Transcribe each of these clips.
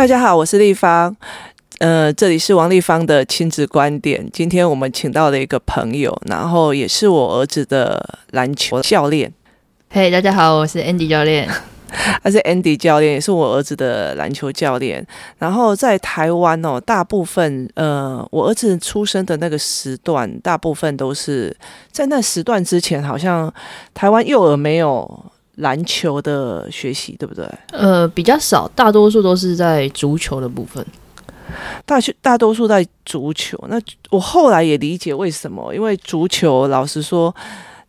大家好，我是立方，呃，这里是王立芳的亲子观点。今天我们请到了一个朋友，然后也是我儿子的篮球教练。嘿，hey, 大家好，我是 Andy 教练。他是 Andy 教练，也是我儿子的篮球教练。然后在台湾哦，大部分呃，我儿子出生的那个时段，大部分都是在那时段之前，好像台湾幼儿没有。篮球的学习对不对？呃，比较少，大多数都是在足球的部分。大学大多数在足球。那我后来也理解为什么，因为足球老实说，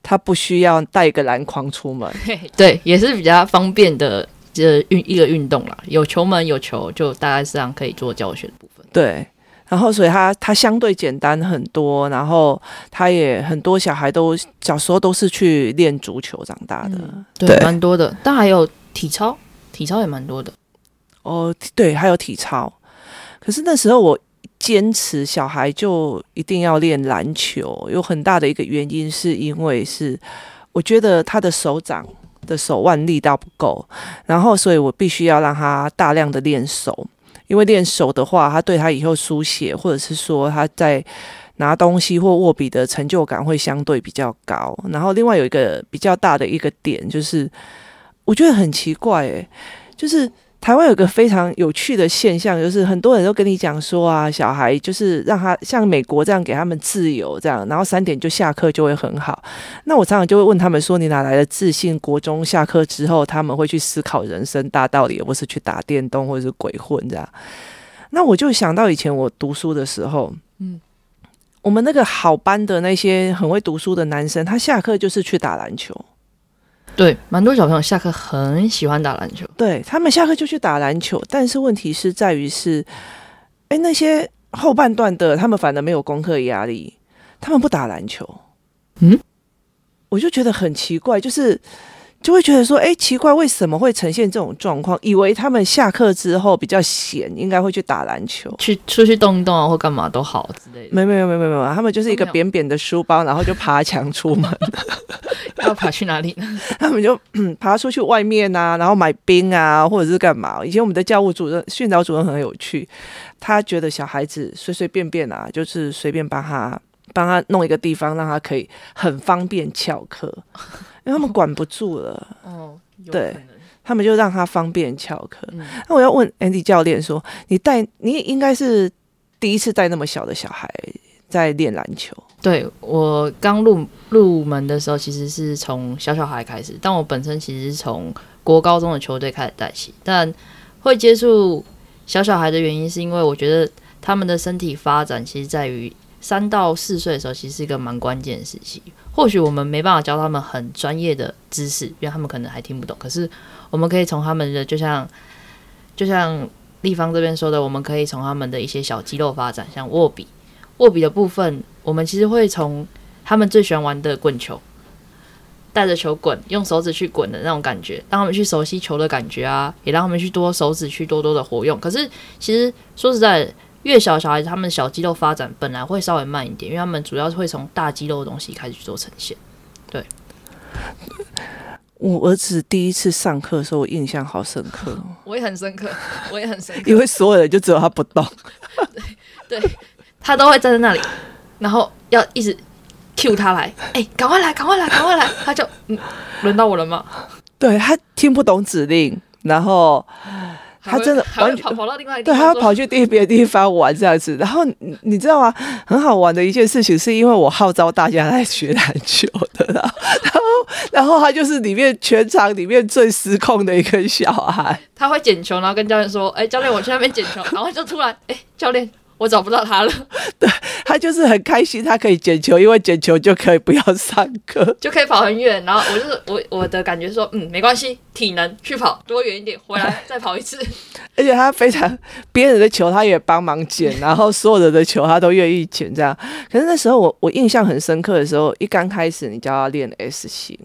他不需要带一个篮筐出门，对，也是比较方便的这运一个运动啦。有球门有球，就大概是这样可以做教学的部分。对。然后，所以他他相对简单很多，然后他也很多小孩都小时候都是去练足球长大的，嗯、对，对蛮多的。但还有体操，体操也蛮多的。哦，对，还有体操。可是那时候我坚持小孩就一定要练篮球，有很大的一个原因是因为是我觉得他的手掌的手腕力道不够，然后所以我必须要让他大量的练手。因为练手的话，他对他以后书写，或者是说他在拿东西或握笔的成就感会相对比较高。然后另外有一个比较大的一个点，就是我觉得很奇怪，诶，就是。台湾有个非常有趣的现象，就是很多人都跟你讲说啊，小孩就是让他像美国这样给他们自由这样，然后三点就下课就会很好。那我常常就会问他们说，你哪来的自信？国中下课之后他们会去思考人生大道理，而不是去打电动或者是鬼混这样。那我就想到以前我读书的时候，嗯，我们那个好班的那些很会读书的男生，他下课就是去打篮球。对，蛮多小朋友下课很喜欢打篮球。对，他们下课就去打篮球，但是问题是在于是，哎，那些后半段的他们反而没有功课压力，他们不打篮球。嗯，我就觉得很奇怪，就是。就会觉得说，哎，奇怪，为什么会呈现这种状况？以为他们下课之后比较闲，应该会去打篮球，去出去动一动啊，或干嘛都好之类的。没没有没有没有，他们就是一个扁扁的书包，然后就爬墙出门。要爬去哪里呢？他们就 爬出去外面啊，然后买冰啊，或者是干嘛？以前我们的教务主任、训导主任很有趣，他觉得小孩子随随便便啊，就是随便帮他帮他弄一个地方，让他可以很方便翘课。因为他们 管不住了，哦，对，他们就让他方便翘课。嗯、那我要问 Andy 教练说：“你带你应该是第一次带那么小的小孩在练篮球？”对，我刚入入门的时候，其实是从小小孩开始，但我本身其实是从国高中的球队开始带起。但会接触小小孩的原因，是因为我觉得他们的身体发展，其实在于三到四岁的时候，其实是一个蛮关键的时期。或许我们没办法教他们很专业的知识，因为他们可能还听不懂。可是我们可以从他们的，就像就像立方这边说的，我们可以从他们的一些小肌肉发展，像握笔，握笔的部分，我们其实会从他们最喜欢玩的滚球，带着球滚，用手指去滚的那种感觉，让他们去熟悉球的感觉啊，也让他们去多手指去多多的活用。可是其实说实在。越小小孩子，他们小肌肉发展本来会稍微慢一点，因为他们主要是会从大肌肉的东西开始去做呈现。对，我儿子第一次上课的时候，我印象好深刻。我也很深刻，我也很深刻，因为所有人就只有他不动。对，对，他都会站在那里，然后要一直 cue 他来，哎、欸，赶快来，赶快来，赶快来，他就嗯，轮到我了吗？对，他听不懂指令，然后。他真的完全跑跑到另外一个对，他要跑去地别的地方玩这样子。然后你你知道吗？很好玩的一件事情，是因为我号召大家来学篮球的，然后然后他就是里面全场里面最失控的一个小孩。他会捡球，然后跟教练说：“哎，教练，我去那边捡球。”然后就突然，哎，教练。我找不到他了，对，他就是很开心，他可以捡球，因为捡球就可以不要上课，就可以跑很远。然后我就是我我的感觉是说，嗯，没关系，体能去跑多远一点，回来再跑一次。而且他非常别人的球他也帮忙捡，然后所有人的球他都愿意捡这样。可是那时候我我印象很深刻的时候，一刚开始你教他练 S 型。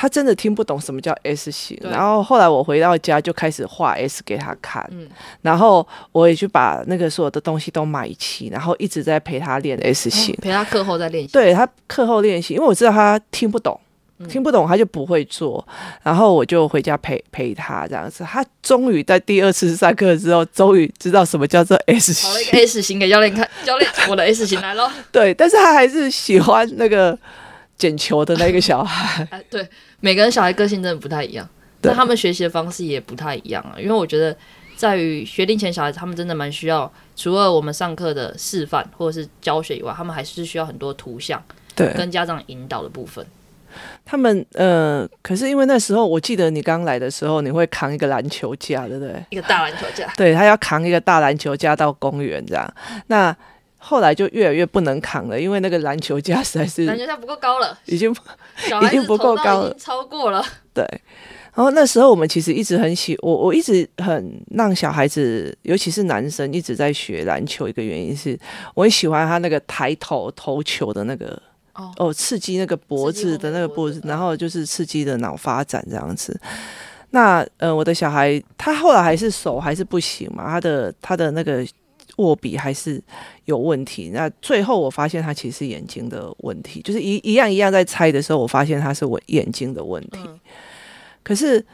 他真的听不懂什么叫 S 型，然后后来我回到家就开始画 S 给他看，嗯、然后我也去把那个所有的东西都买齐，然后一直在陪他练 S 型，陪他课后再练习。对，他课后练习，因为我知道他听不懂，听不懂他就不会做，然后我就回家陪陪他这样子。他终于在第二次上课之后，终于知道什么叫做 S 型。好了一个 S 型给教练看，教练，我的 S 型来喽。对，但是他还是喜欢那个捡球的那个小孩。哎，对，每个人小孩个性真的不太一样，那他们学习的方式也不太一样啊。因为我觉得，在于学龄前小孩子，他们真的蛮需要，除了我们上课的示范或者是教学以外，他们还是需要很多图像，对，跟家长引导的部分。他们呃，可是因为那时候，我记得你刚来的时候，你会扛一个篮球架，对不对？一个大篮球架。对，他要扛一个大篮球架到公园这样。那后来就越来越不能扛了，因为那个篮球架实在是篮球架不够高了，已经已经不够高了，超过了。对。然后那时候我们其实一直很喜我，我一直很让小孩子，尤其是男生一直在学篮球。一个原因是我很喜欢他那个抬头投球的那个。哦，刺激那个脖子的那个脖子，然后就是刺激的脑发展这样子。那呃，我的小孩他后来还是手还是不行嘛，他的他的那个握笔还是有问题。那最后我发现他其实是眼睛的问题，就是一一样一样在猜的时候，我发现他是我眼睛的问题。嗯、可是，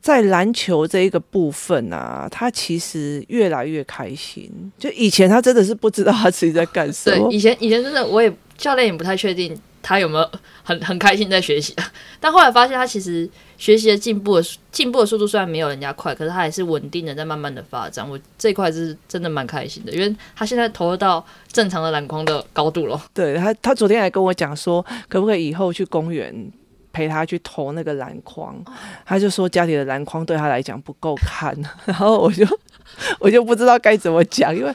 在篮球这一个部分啊，他其实越来越开心。就以前他真的是不知道他自己在干什么。对，以前以前真的我也。教练也不太确定他有没有很很开心在学习，但后来发现他其实学习的进步的进步的速度虽然没有人家快，可是他还是稳定的在慢慢的发展。我这块是真的蛮开心的，因为他现在投入到正常的篮筐的高度了。对他，他昨天还跟我讲说，可不可以以后去公园陪他去投那个篮筐？他就说家里的篮筐对他来讲不够看，然后我就我就不知道该怎么讲，因为。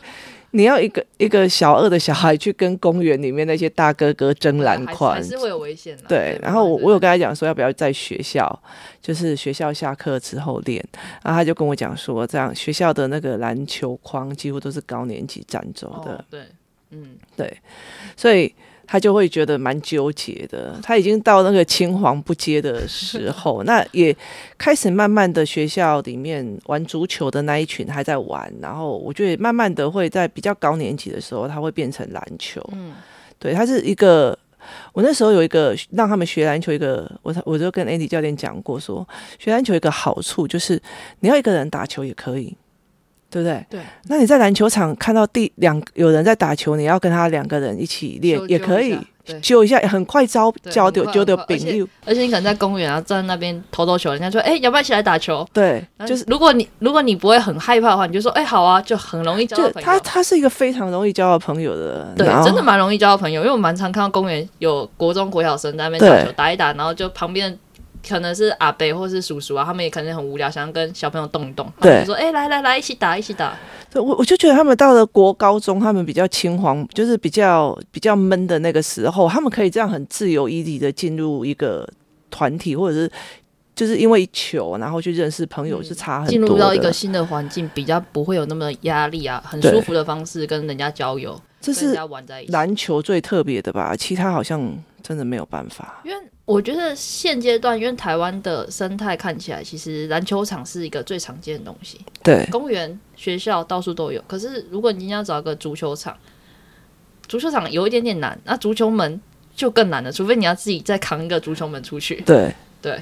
你要一个一个小二的小孩去跟公园里面那些大哥哥争篮筐，还是会有危险的。对，然后我我有跟他讲说，要不要在学校，就是学校下课之后练。然后他就跟我讲说，这样学校的那个篮球框几乎都是高年级占走的。哦，对，嗯，对，所以。他就会觉得蛮纠结的，他已经到那个青黄不接的时候，那也开始慢慢的学校里面玩足球的那一群还在玩，然后我觉得慢慢的会在比较高年级的时候，他会变成篮球。嗯，对，他是一个，我那时候有一个让他们学篮球一个，我我就跟 Andy 教练讲过说，学篮球一个好处就是你要一个人打球也可以。对不对？对。那你在篮球场看到第两有人在打球，你要跟他两个人一起练也可以，揪一下，很快招交丢丢丢饼。而且你可能在公园啊，站在那边投投球，人家说：“哎，要不要一起来打球？”对，就是如果你如果你不会很害怕的话，你就说：“哎，好啊。”就很容易交到朋友。他他是一个非常容易交到朋友的人，对，真的蛮容易交到朋友，因为我蛮常看到公园有国中国小生在那边打球，打一打，然后就旁边。可能是阿伯或是叔叔啊，他们也可能很无聊，想要跟小朋友动一动。对，就说：“哎、欸，来来来，一起打，一起打。”我我就觉得他们到了国高中，他们比较青黄，就是比较比较闷的那个时候，他们可以这样很自由自在的进入一个团体，或者是就是因为球，然后去认识朋友，是差很多。进入到一个新的环境，比较不会有那么压力啊，很舒服的方式跟人家交友，这是篮球最特别的吧？其他好像真的没有办法，因为。我觉得现阶段，因为台湾的生态看起来，其实篮球场是一个最常见的东西。对，公园、学校到处都有。可是，如果你要找一个足球场，足球场有一点点难，那足球门就更难了。除非你要自己再扛一个足球门出去。对对，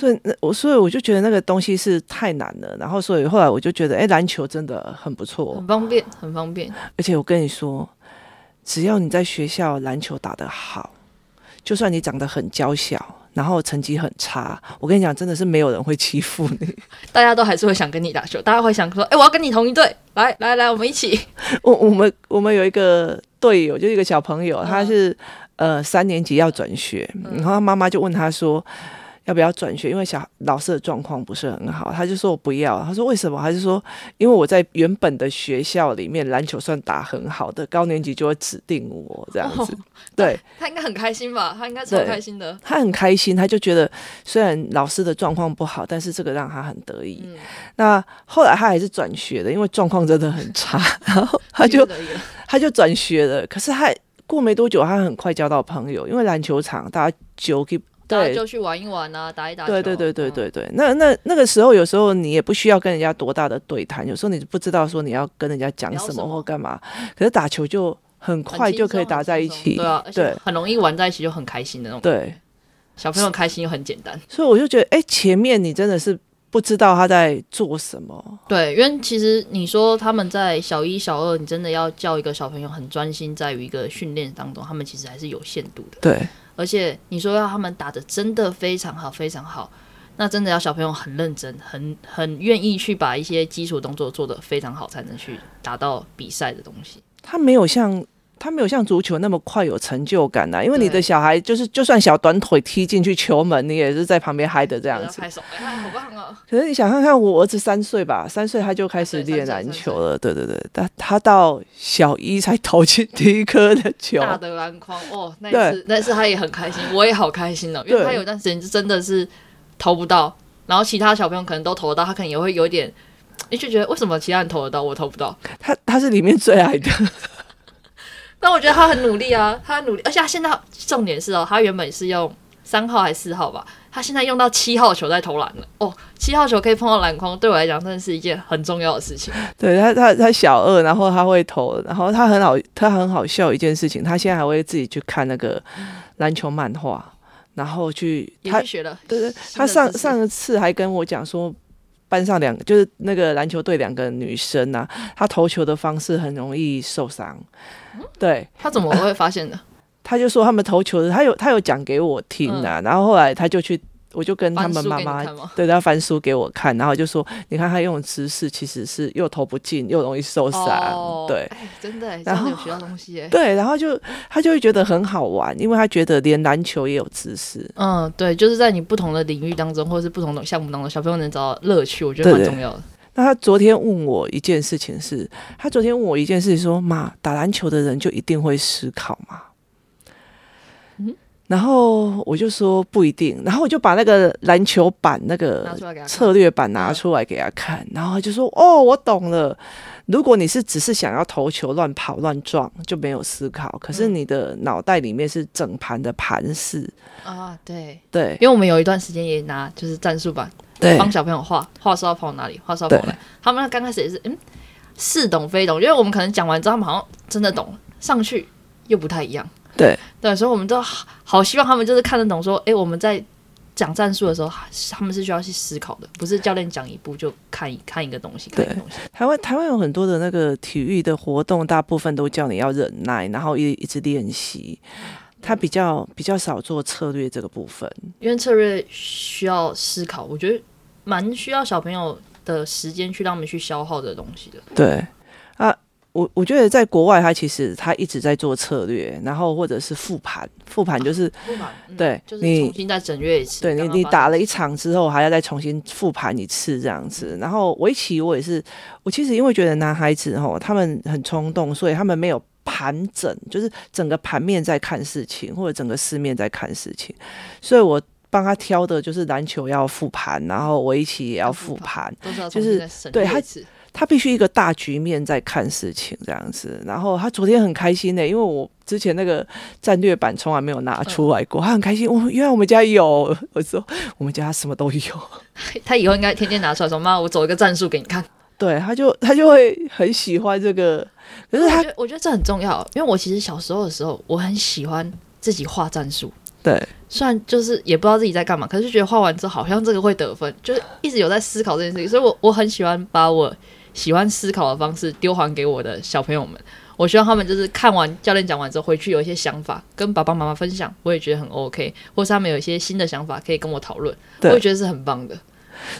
所以我所以我就觉得那个东西是太难了。然后，所以后来我就觉得，哎，篮球真的很不错，很方便，很方便。而且我跟你说，只要你在学校篮球打得好。就算你长得很娇小，然后成绩很差，我跟你讲，真的是没有人会欺负你。大家都还是会想跟你打球，大家会想说：“哎、欸，我要跟你同一队，来来来，我们一起。”我我们我们有一个队友，就是一个小朋友，他是、嗯、呃三年级要转学，然后他妈妈就问他说。要不要转学？因为小老师的状况不是很好，他就说我不要。他说为什么？他就说因为我在原本的学校里面篮球算打很好的，高年级就会指定我这样子。哦、对他，应该很开心吧？他应该超开心的。他很开心，他就觉得虽然老师的状况不好，但是这个让他很得意。嗯、那后来他还是转学的，因为状况真的很差，然后他就他就转学了。可是他过没多久，他很快交到朋友，因为篮球场大家就对，就去玩一玩啊，打一打。对对对对对对，那那那个时候，有时候你也不需要跟人家多大的对谈，有时候你不知道说你要跟人家讲什么或干嘛，可是打球就很快就可以打在一起，对啊，对，很容易玩在一起就很开心的那种。对，小朋友开心又很简单，所以我就觉得，哎、欸，前面你真的是不知道他在做什么。对，因为其实你说他们在小一、小二，你真的要叫一个小朋友很专心在于一个训练当中，他们其实还是有限度的。对，而且你说要他们打的真的非常好，非常好，那真的要小朋友很认真，很很愿意去把一些基础动作做得非常好，才能去打到比赛的东西。他没有像。他没有像足球那么快有成就感呐、啊，因为你的小孩就是就算小短腿踢进去球门，你也是在旁边嗨的这样子。拍手，哎，好棒啊！可是你想看看我儿子三岁吧，三岁他就开始练篮球了，对对对，他他到小一才投进第一颗的球，大的篮筐哦，那次那次他也很开心，我也好开心哦，因为他有段时间就真的是投不到，然后其他小朋友可能都投得到，他可能也会有点，你就觉得为什么其他人投得到，我投不到？他他是里面最矮的。但我觉得他很努力啊，他很努力，而且他现在重点是哦，他原本是用三号还是四号吧，他现在用到七号球在投篮了哦，七号球可以碰到篮筐，对我来讲真的是一件很重要的事情。对他，他他小二，然后他会投，然后他很好，他很好笑一件事情，他现在还会自己去看那个篮球漫画，然后去他也去学了，对对，他上上一次还跟我讲说。班上两个就是那个篮球队两个女生啊，她投球的方式很容易受伤。对，她怎么会发现的？她就说他们投球的，她有她有讲给我听啊，然后后来她就去。我就跟他们妈妈对他翻书给我看，然后就说：“你看他用的姿势其实是又投不进，又容易受伤。哦”对，哎，真的，然后有学到东西。对，然后就他就会觉得很好玩，因为他觉得连篮球也有姿势。嗯，对，就是在你不同的领域当中，或者是不同的项目当中，小朋友能找到乐趣，我觉得蛮重要的。对对。那他昨天问我一件事情是，他昨天问我一件事情说：“妈，打篮球的人就一定会思考吗？”然后我就说不一定，然后我就把那个篮球板那个策略板拿出来给他看，然后他就说：“哦，我懂了。如果你是只是想要投球乱跑乱撞，就没有思考。可是你的脑袋里面是整盘的盘式啊，对对。因为我们有一段时间也拿就是战术板，对，帮小朋友画画是要跑哪里，画是要跑哪里。他们刚开始也是嗯似懂非懂，因为我们可能讲完之后，他们好像真的懂，上去又不太一样。”对对，所以我们都好，好希望他们就是看得懂，说，哎，我们在讲战术的时候，他们是需要去思考的，不是教练讲一步就看一看一个东西。看一个东西。台湾台湾有很多的那个体育的活动，大部分都叫你要忍耐，然后一一直练习。他比较比较少做策略这个部分，因为策略需要思考，我觉得蛮需要小朋友的时间去让他们去消耗这个东西的。对啊。我我觉得在国外，他其实他一直在做策略，然后或者是复盘，复盘就是对，就是重新再整阅一次。对你，你打了一场之后，还要再重新复盘一次这样子。然后围棋我也是，我其实因为觉得男孩子吼他们很冲动，所以他们没有盘整，就是整个盘面在看事情，或者整个四面在看事情，所以我帮他挑的就是篮球要复盘，然后围棋也要复盘，就是对他。他必须一个大局面在看事情这样子，然后他昨天很开心的、欸，因为我之前那个战略版从来没有拿出来过，他很开心。我原来我们家有，我说我们家什么都有。他以后应该天天拿出来说：“妈，我走一个战术给你看。”对，他就他就会很喜欢这个。可是他我觉得，我觉得这很重要，因为我其实小时候的时候，我很喜欢自己画战术。对，虽然就是也不知道自己在干嘛，可是觉得画完之后好像这个会得分，就是一直有在思考这件事情，所以我我很喜欢把我。喜欢思考的方式丢还给我的小朋友们，我希望他们就是看完教练讲完之后回去有一些想法跟爸爸妈妈分享，我也觉得很 OK，或是他们有一些新的想法可以跟我讨论，我也觉得是很棒的。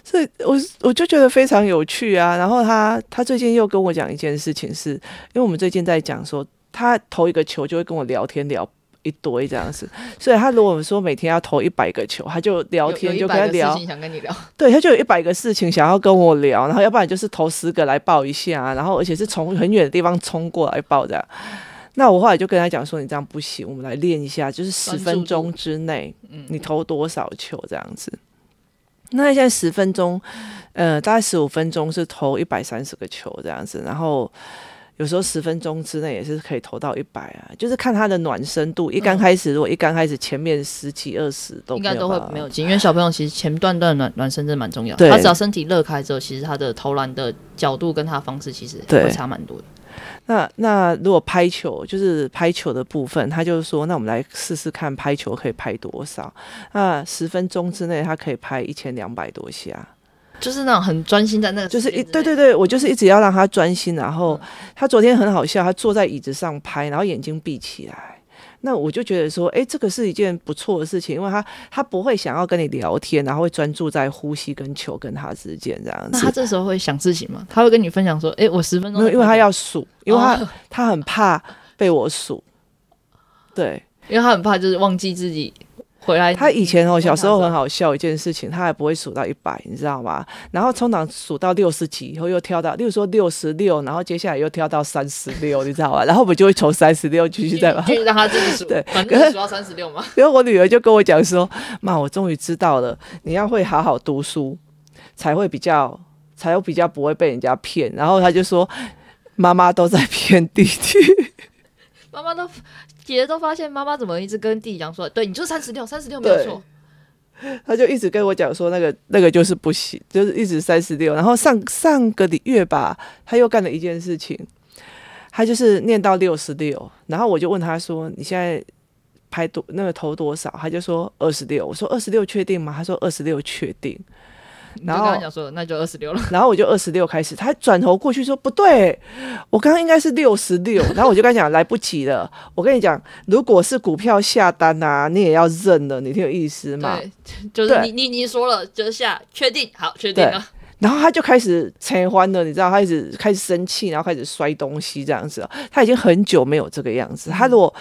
所以我我就觉得非常有趣啊。然后他他最近又跟我讲一件事情是，是因为我们最近在讲说他投一个球就会跟我聊天聊。一堆这样子，所以他如果说每天要投一百个球，他就聊天就跟他聊，想跟你聊，对，他就有一百个事情想要跟我聊，然后要不然就是投十个来报一下，然后而且是从很远的地方冲过来报这样。那我后来就跟他讲说，你这样不行，我们来练一下，就是十分钟之内，你投多少球这样子。那现在十分钟，呃，大概十五分钟是投一百三十个球这样子，然后。有时候十分钟之内也是可以投到一百啊，就是看他的暖身度。一刚开始，如果一刚开始前面十几二十都应该都会没有进，因为小朋友其实前段段暖暖身真的蛮重要。他只要身体热开之后，其实他的投篮的角度跟他的方式其实会差蛮多的。那那如果拍球就是拍球的部分，他就是说，那我们来试试看拍球可以拍多少？那十分钟之内他可以拍一千两百多下，就是那种很专心在那个，就是一对对对，我就是一直要让他专心。然后他昨天很好笑，他坐在椅子上拍，然后眼睛闭起来。那我就觉得说，哎，这个是一件不错的事情，因为他他不会想要跟你聊天，然后会专注在呼吸跟球跟他之间这样子。那他这时候会想事情吗？他会跟你分享说，哎，我十分钟。因为他要数，因为他、哦、他很怕被我数，对，因为他很怕就是忘记自己。回来，他以前哦，小时候很好笑一件事情，他还不会数到一百，你知道吗？然后通常数到六十几以后，又跳到，例如说六十六，然后接下来又跳到三十六，你知道吗？然后我们就会从三十六继续再继续让他自己数，对，反正数到三十六嘛。然后我女儿就跟我讲说：“妈，我终于知道了，你要会好好读书，才会比较，才会比较不会被人家骗。”然后他就说：“妈妈都在骗弟弟，妈妈都。”姐姐都发现妈妈怎么一直跟弟弟讲说，对，你就三十六，三十六没有错。他就一直跟我讲说，那个那个就是不行，就是一直三十六。然后上上个月吧，他又干了一件事情，他就是念到六十六，然后我就问他说，你现在拍多那个投多少？他就说二十六。我说二十六确定吗？他说二十六确定。然后讲说，那就二十六了。然后我就二十六开始，他转头过去说不对，我刚刚应该是六十六。然后我就跟他讲来不及了。我跟你讲，如果是股票下单啊，你也要认了，你挺有意思嘛。对，就是你你你说了就是下，确定好，确定了。然后他就开始拆欢了，你知道，他开始开始生气，然后开始摔东西这样子。他已经很久没有这个样子。他如果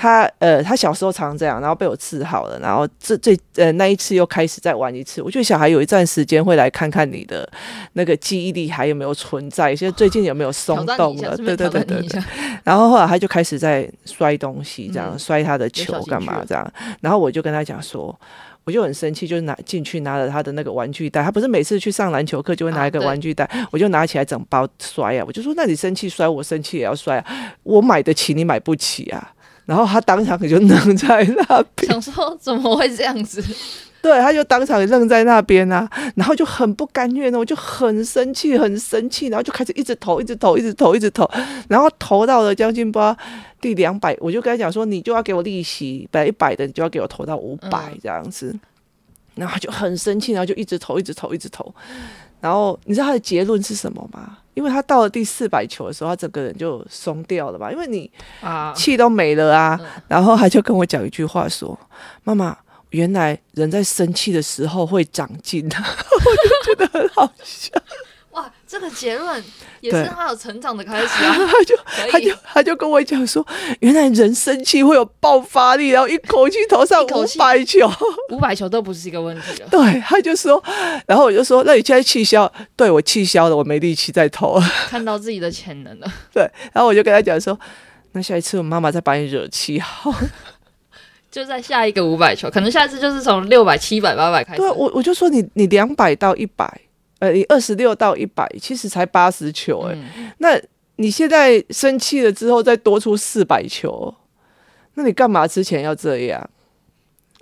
他呃，他小时候常这样，然后被我治好了，然后这最呃那一次又开始再玩一次。我觉得小孩有一段时间会来看看你的那个记忆力还有没有存在，现在最近有没有松动了？对对对对对。然后后来他就开始在摔东西，这样、嗯、摔他的球干嘛这样？然后我就跟他讲说，我就很生气，就拿进去拿了他的那个玩具袋。他不是每次去上篮球课就会拿一个玩具袋，啊、我就拿起来整包摔啊！我就说，那你生气摔，我生气也要摔啊！我买得起，你买不起啊！然后他当场就愣在那边，想说怎么会这样子？对，他就当场愣在那边啊，然后就很不甘愿呢，我就很生气，很生气，然后就开始一直投，一直投，一直投，一直投，然后投到了将近不知道第两百，我就跟他讲说，你就要给我利息，本来一百的，你就要给我投到五百这样子，嗯、然后他就很生气，然后就一直投，一直投，一直投。然后你知道他的结论是什么吗？因为他到了第四百球的时候，他整个人就松掉了吧？因为你气都没了啊。啊 然后他就跟我讲一句话说：“妈妈，原来人在生气的时候会长进。”我就觉得很好笑。哇，这个结论也是他有成长的开始啊！他就他就他就跟我讲说，原来人生气会有爆发力，然后一口气投上五百球，五百球都不是一个问题了。对，他就说，然后我就说，那你现在气消？对，我气消了，我没力气再投了，看到自己的潜能了。对，然后我就跟他讲说，那下一次我妈妈再把你惹气好，就在下一个五百球，可能下一次就是从六百、七百、八百开始。对，我我就说你你两百到一百。呃，你二十六到一百，其实才八十球哎、那你现在生气了之后，再多出四百球，那你干嘛之前要这样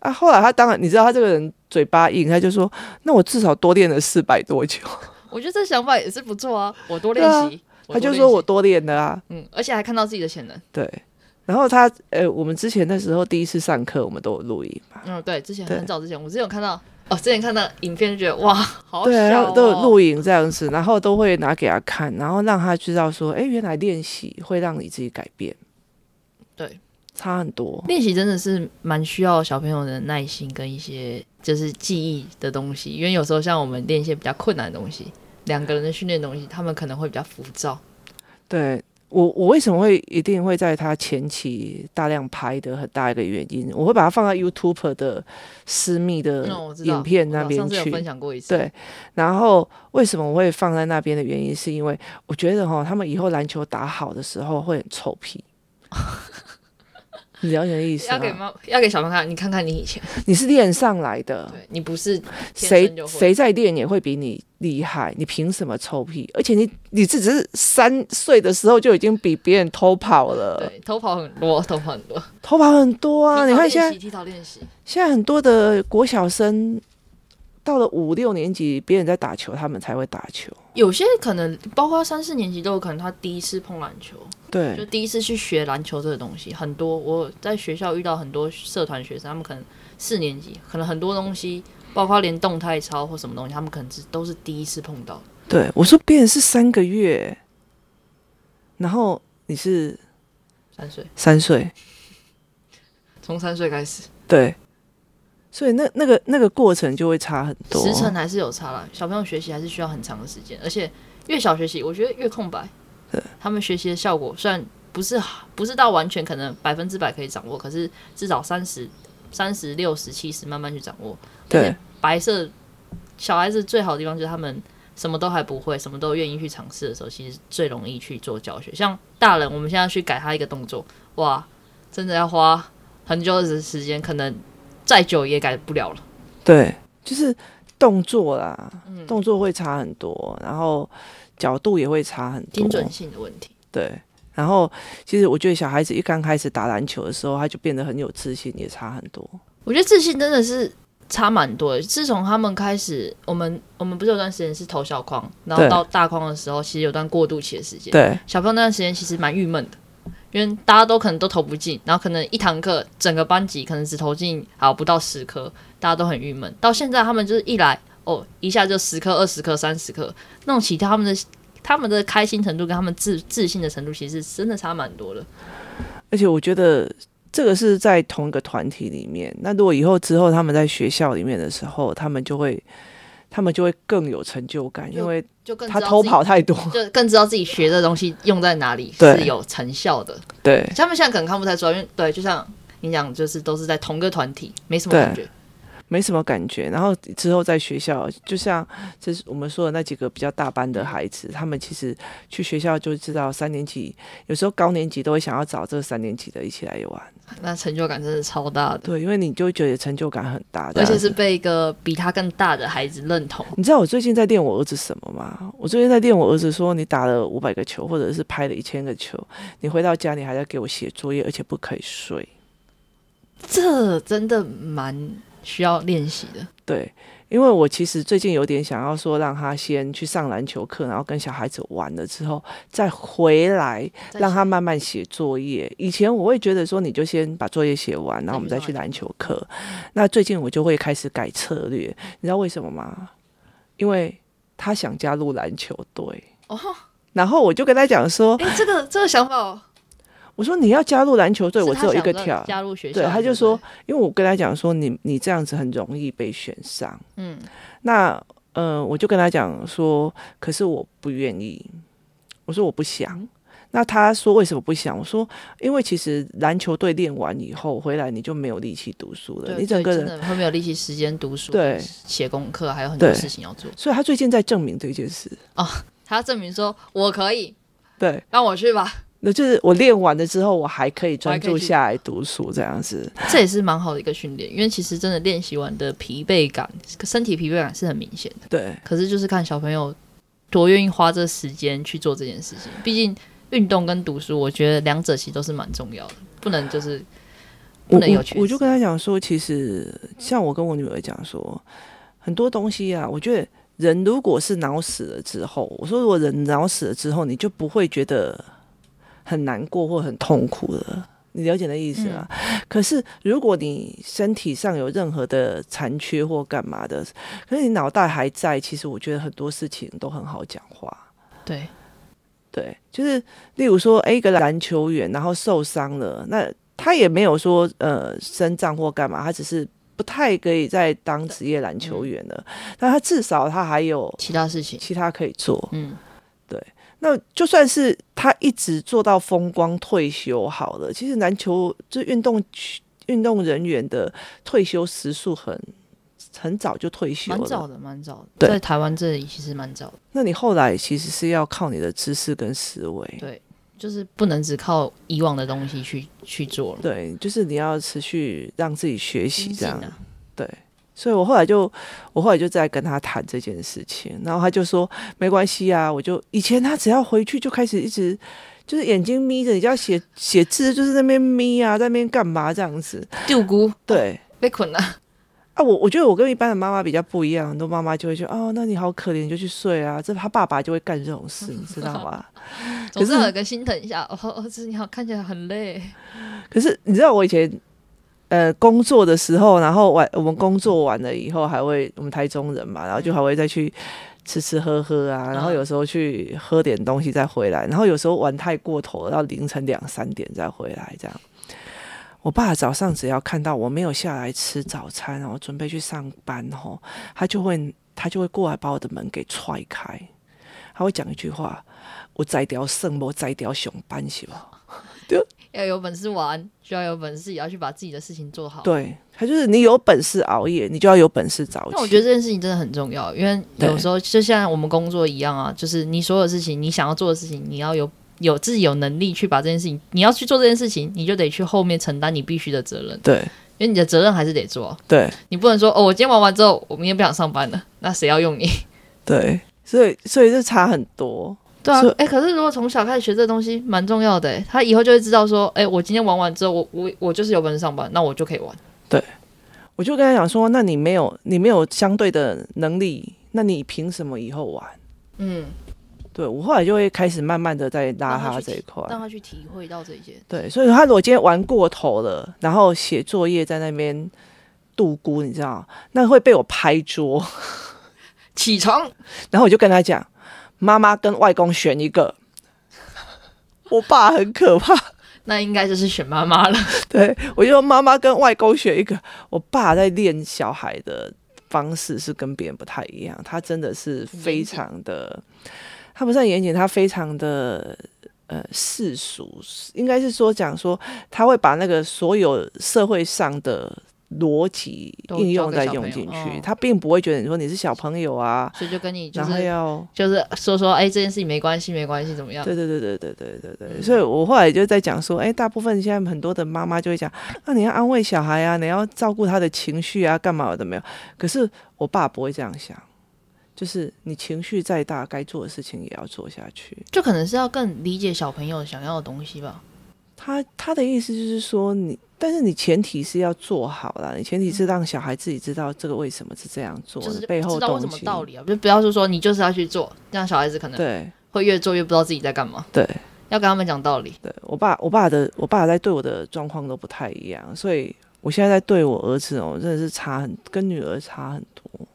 啊？后来他当然，你知道他这个人嘴巴硬，他就说：“那我至少多练了四百多球。”我觉得这想法也是不错啊。我多练习，他就说我多练的啊。嗯，而且还看到自己的潜能。对。然后他，呃，我们之前那时候第一次上课，我们都有录音嘛。嗯，对，之前很早之前，我之前有看到。哦，之前看到影片就觉得哇，好对啊，然后都有录影这样子，然后都会拿给他看，然后让他知道说，哎，原来练习会让你自己改变，对，差很多。练习真的是蛮需要小朋友的耐心跟一些就是记忆的东西，因为有时候像我们练一些比较困难的东西，两个人的训练东西，他们可能会比较浮躁。对。我我为什么会一定会在他前期大量拍的很大一个原因，我会把它放在 YouTube 的私密的影片那边去。分享过一次。对，然后为什么我会放在那边的原因，是因为我觉得哈，他们以后篮球打好的时候会很臭屁。你了解的意思吗？要给妈，要给小朋友看，你看看你以前，你是练上来的，对，你不是谁谁在练也会比你厉害，你凭什么臭屁？而且你你自己是三岁的时候就已经比别人偷跑了，对，偷跑很多，偷跑很多，偷跑很多啊！你看现在，提早练习，现在很多的国小生到了五六年级，别人在打球，他们才会打球。有些可能包括三四年级都有可能，他第一次碰篮球，对，就第一次去学篮球这个东西。很多我在学校遇到很多社团学生，他们可能四年级，可能很多东西，包括连动态操或什么东西，他们可能是都是第一次碰到。对，我说别人是三个月，然后你是三岁，三岁，从三岁开始，对。所以那那个那个过程就会差很多，时程还是有差啦。小朋友学习还是需要很长的时间，而且越小学习，我觉得越空白。对，他们学习的效果虽然不是不是到完全可能百分之百可以掌握，可是至少三十、三十、六十、七十慢慢去掌握。对，白色小孩子最好的地方就是他们什么都还不会，什么都愿意去尝试的时候，其实最容易去做教学。像大人，我们现在去改他一个动作，哇，真的要花很久的时间，可能。再久也改不了了。对，就是动作啦，嗯、动作会差很多，然后角度也会差很多，精准性的问题。对，然后其实我觉得小孩子一刚开始打篮球的时候，他就变得很有自信，也差很多。我觉得自信真的是差蛮多的。自从他们开始，我们我们不是有段时间是投小框，然后到大框的时候，其实有段过渡期的时间。对，小朋友那段时间其实蛮郁闷的。因为大家都可能都投不进，然后可能一堂课整个班级可能只投进好不到十颗，大家都很郁闷。到现在他们就是一来哦，一下就十颗、二十颗、三十颗，那种其他他们的他们的开心程度跟他们自自信的程度，其实真的差蛮多的。而且我觉得这个是在同一个团体里面。那如果以后之后他们在学校里面的时候，他们就会他们就会更有成就感，因为。就更他偷跑太多，就更知道自己学的东西用在哪里是有成效的。对，他们现在可能看不太出来，因为对，就像你讲，就是都是在同个团体，没什么感觉。没什么感觉，然后之后在学校，就像就是我们说的那几个比较大班的孩子，他们其实去学校就知道三年级，有时候高年级都会想要找这三年级的一起来玩，那成就感真的超大的。对，因为你就觉得成就感很大，而且是被一个比他更大的孩子认同。你知道我最近在练我儿子什么吗？我最近在练我儿子说，你打了五百个球，或者是拍了一千个球，你回到家你还要给我写作业，而且不可以睡。这真的蛮。需要练习的，对，因为我其实最近有点想要说，让他先去上篮球课，然后跟小孩子玩了之后，再回来让他慢慢写作业。以前我会觉得说，你就先把作业写完，然后我们再去篮球课。那最近我就会开始改策略，你知道为什么吗？因为他想加入篮球队哦，然后我就跟他讲说，诶，这个这个想法哦。我说你要加入篮球队，我只有一个条，加入学校。对，他就说，因为我跟他讲说，你你这样子很容易被选上。嗯，那呃，我就跟他讲说，可是我不愿意。我说我不想。那他说为什么不想？我说因为其实篮球队练完以后回来，你就没有力气读书了，你整个人会没有力气时间读书，对，写功课还有很多事情要做。所以他最近在证明这件事。哦，他要证明说我可以，对，让我去吧。那就是我练完了之后，我还可以专注下来读书，这样子，这也是蛮好的一个训练。因为其实真的练习完的疲惫感，身体疲惫感是很明显的。对，可是就是看小朋友多愿意花这时间去做这件事情。毕竟运动跟读书，我觉得两者其实都是蛮重要的，不能就是不能有缺我就跟他讲说，其实像我跟我女儿讲说，很多东西啊，我觉得人如果是脑死了之后，我说如果人脑死了之后，你就不会觉得。很难过或很痛苦的，你了解的意思啊？嗯、可是如果你身体上有任何的残缺或干嘛的，可是你脑袋还在，其实我觉得很多事情都很好讲话。对，对，就是例如说，诶，一个篮球员然后受伤了，那他也没有说呃身障或干嘛，他只是不太可以再当职业篮球员了。但、嗯、他至少他还有其他事情，其他可以做。嗯。那就算是他一直做到风光退休好了，其实篮球这运动运动人员的退休时速很很早就退休了，蛮早的，蛮早的。对，在台湾这里其实蛮早的。那你后来其实是要靠你的知识跟思维，对，就是不能只靠以往的东西去去做了。对，就是你要持续让自己学习这样，啊、对。所以我后来就，我后来就在跟他谈这件事情，然后他就说没关系啊，我就以前他只要回去就开始一直就是眼睛眯着，你就要写写字，就是那边眯啊，在那边干嘛这样子。丢姑对，被捆了。啊，我我觉得我跟一般的妈妈比较不一样，很多妈妈就会说哦，那你好可怜，你就去睡啊。这他爸爸就会干这种事，你知道吗？总是有个心疼一下。哦，儿子你好，看起来很累。可是你知道我以前呃工作的时候，然后完我们工作完了以后，还会我们台中人嘛，然后就还会再去吃吃喝喝啊，然后有时候去喝点东西再回来，然后有时候玩太过头了，到凌晨两三点再回来这样。我爸早上只要看到我没有下来吃早餐，然后准备去上班吼，他就会他就会过来把我的门给踹开，他会讲一句话：“我摘掉圣母，摘掉上班是吧？”对，要有本事玩，需要有本事也要去把自己的事情做好。对，他就是你有本事熬夜，你就要有本事早起。那我觉得这件事情真的很重要，因为有时候就像我们工作一样啊，就是你所有事情，你想要做的事情，你要有。有自己有能力去把这件事情，你要去做这件事情，你就得去后面承担你必须的责任。对，因为你的责任还是得做。对，你不能说哦，我今天玩完之后，我明天不想上班了，那谁要用你？对，所以所以这差很多。对啊，哎、欸，可是如果从小开始学这东西，蛮重要的。他以后就会知道说，哎、欸，我今天玩完之后，我我我就是有本事上班，那我就可以玩。对，我就跟他讲说，那你没有你没有相对的能力，那你凭什么以后玩？嗯。对，我后来就会开始慢慢的在拉他这一块，让他去体会到这一件。对，所以他如果今天玩过头了，然后写作业在那边度孤，你知道，那会被我拍桌，起床。然后我就跟他讲，妈妈跟外公选一个。我爸很可怕，那应该就是选妈妈了。对，我就说妈妈跟外公选一个。我爸在练小孩的方式是跟别人不太一样，他真的是非常的。他不算严谨，他非常的呃世俗，应该是说讲说他会把那个所有社会上的逻辑应用再用进去，哦，他并不会觉得你说你是小朋友啊，所以就跟你就是要就是说说哎这件事情没关系没关系怎么样？对对对对对对对对，嗯，所以我后来就在讲说，哎，大部分现在很多的妈妈就会讲，那你要安慰小孩啊，你要照顾他的情绪啊，干嘛的没有？可是我爸不会这样想。就是你情绪再大，该做的事情也要做下去。就可能是要更理解小朋友想要的东西吧。他他的意思就是说你，你但是你前提是要做好了，你前提是让小孩自己知道这个为什么是这样做，就是背后知道为什么道理啊，就不要说说你就是要去做，这样小孩子可能对会越做越不知道自己在干嘛。对，要跟他们讲道理。对我爸，我爸的我爸在对我的状况都不太一样，所以我现在在对我儿子哦，真的是差很跟女儿差很多。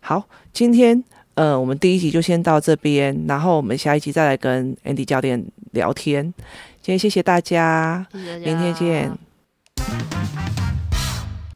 好，今天。呃，我们第一集就先到这边，然后我们下一集再来跟 Andy 教练聊天。今天谢谢大家，谢谢大家，明天见。